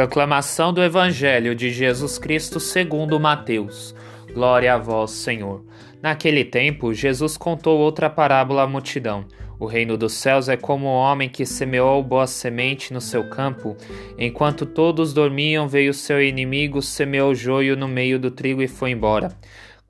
Proclamação do Evangelho de Jesus Cristo segundo Mateus. Glória a vós, Senhor. Naquele tempo, Jesus contou outra parábola à multidão. O reino dos céus é como o homem que semeou boa semente no seu campo. Enquanto todos dormiam, veio seu inimigo, semeou joio no meio do trigo e foi embora.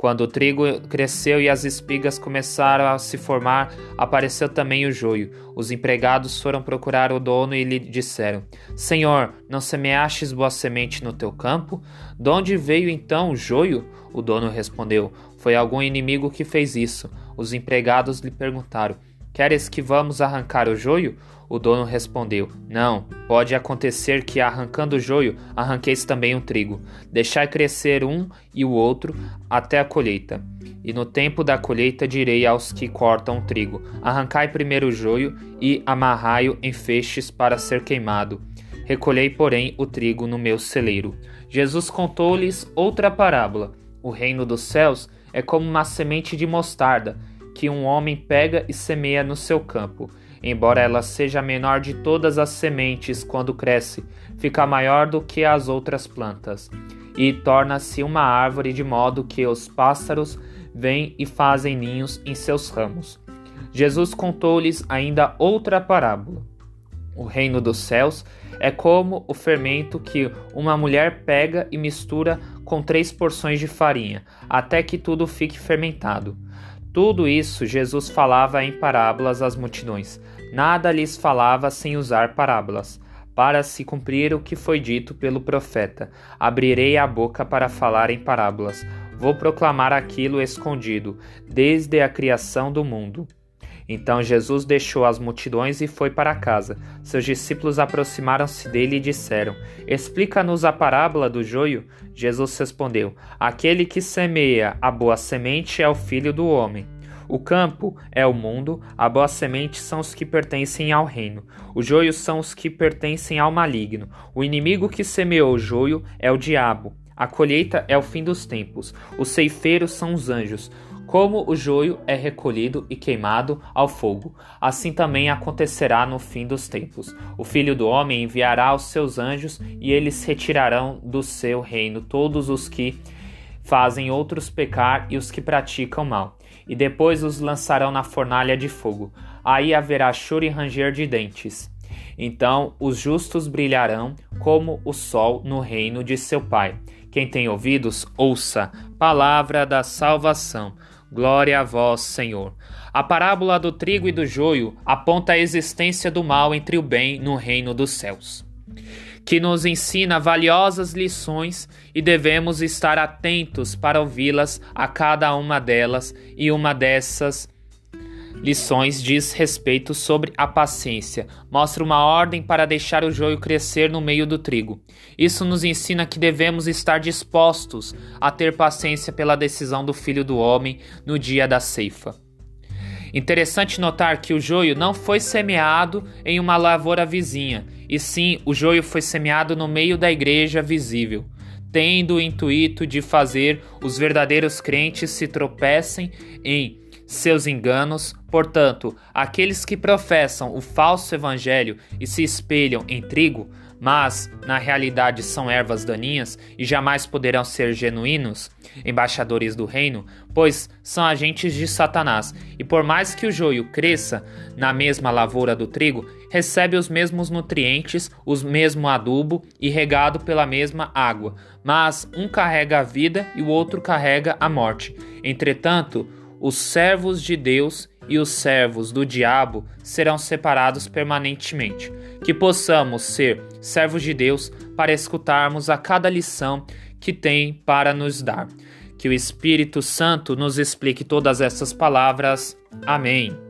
Quando o trigo cresceu e as espigas começaram a se formar, apareceu também o joio. Os empregados foram procurar o dono e lhe disseram: Senhor, não semeastes boa semente no teu campo? De onde veio então o joio? O dono respondeu: Foi algum inimigo que fez isso. Os empregados lhe perguntaram: Queres que vamos arrancar o joio? O dono respondeu: Não, pode acontecer que, arrancando o joio, arranqueis também o trigo. Deixai crescer um e o outro até a colheita. E no tempo da colheita direi aos que cortam o trigo: Arrancai primeiro o joio e amarrai-o em feixes para ser queimado. Recolhei, porém, o trigo no meu celeiro. Jesus contou-lhes outra parábola. O reino dos céus é como uma semente de mostarda que um homem pega e semeia no seu campo. Embora ela seja a menor de todas as sementes, quando cresce, fica maior do que as outras plantas, e torna-se uma árvore de modo que os pássaros vêm e fazem ninhos em seus ramos. Jesus contou-lhes ainda outra parábola. O reino dos céus é como o fermento que uma mulher pega e mistura com três porções de farinha, até que tudo fique fermentado. Tudo isso Jesus falava em parábolas às multidões. Nada lhes falava sem usar parábolas, para se cumprir o que foi dito pelo profeta: Abrirei a boca para falar em parábolas. Vou proclamar aquilo escondido, desde a criação do mundo. Então Jesus deixou as multidões e foi para casa. Seus discípulos aproximaram-se dele e disseram: Explica-nos a parábola do joio. Jesus respondeu: Aquele que semeia a boa semente é o filho do homem. O campo é o mundo, a boa semente são os que pertencem ao reino, os joios são os que pertencem ao maligno. O inimigo que semeou o joio é o diabo. A colheita é o fim dos tempos. Os ceifeiros são os anjos. Como o joio é recolhido e queimado ao fogo, assim também acontecerá no fim dos tempos. O Filho do Homem enviará os seus anjos e eles retirarão do seu reino todos os que fazem outros pecar e os que praticam mal, e depois os lançarão na fornalha de fogo. Aí haverá choro e ranger de dentes. Então os justos brilharão como o sol no reino de seu Pai. Quem tem ouvidos, ouça. Palavra da salvação. Glória a vós, Senhor. A parábola do trigo e do joio aponta a existência do mal entre o bem no reino dos céus, que nos ensina valiosas lições e devemos estar atentos para ouvi-las a cada uma delas, e uma dessas lições diz respeito sobre a paciência, mostra uma ordem para deixar o joio crescer no meio do trigo. Isso nos ensina que devemos estar dispostos a ter paciência pela decisão do Filho do Homem no dia da ceifa. Interessante notar que o joio não foi semeado em uma lavoura vizinha, e sim o joio foi semeado no meio da igreja visível, tendo o intuito de fazer os verdadeiros crentes se tropecem em seus enganos. Portanto, aqueles que professam o falso evangelho e se espelham em trigo, mas na realidade são ervas daninhas e jamais poderão ser genuínos embaixadores do reino, pois são agentes de Satanás. E por mais que o joio cresça na mesma lavoura do trigo, recebe os mesmos nutrientes, os mesmo adubo e regado pela mesma água, mas um carrega a vida e o outro carrega a morte. Entretanto, os servos de Deus e os servos do diabo serão separados permanentemente. Que possamos ser servos de Deus para escutarmos a cada lição que tem para nos dar. Que o Espírito Santo nos explique todas essas palavras. Amém.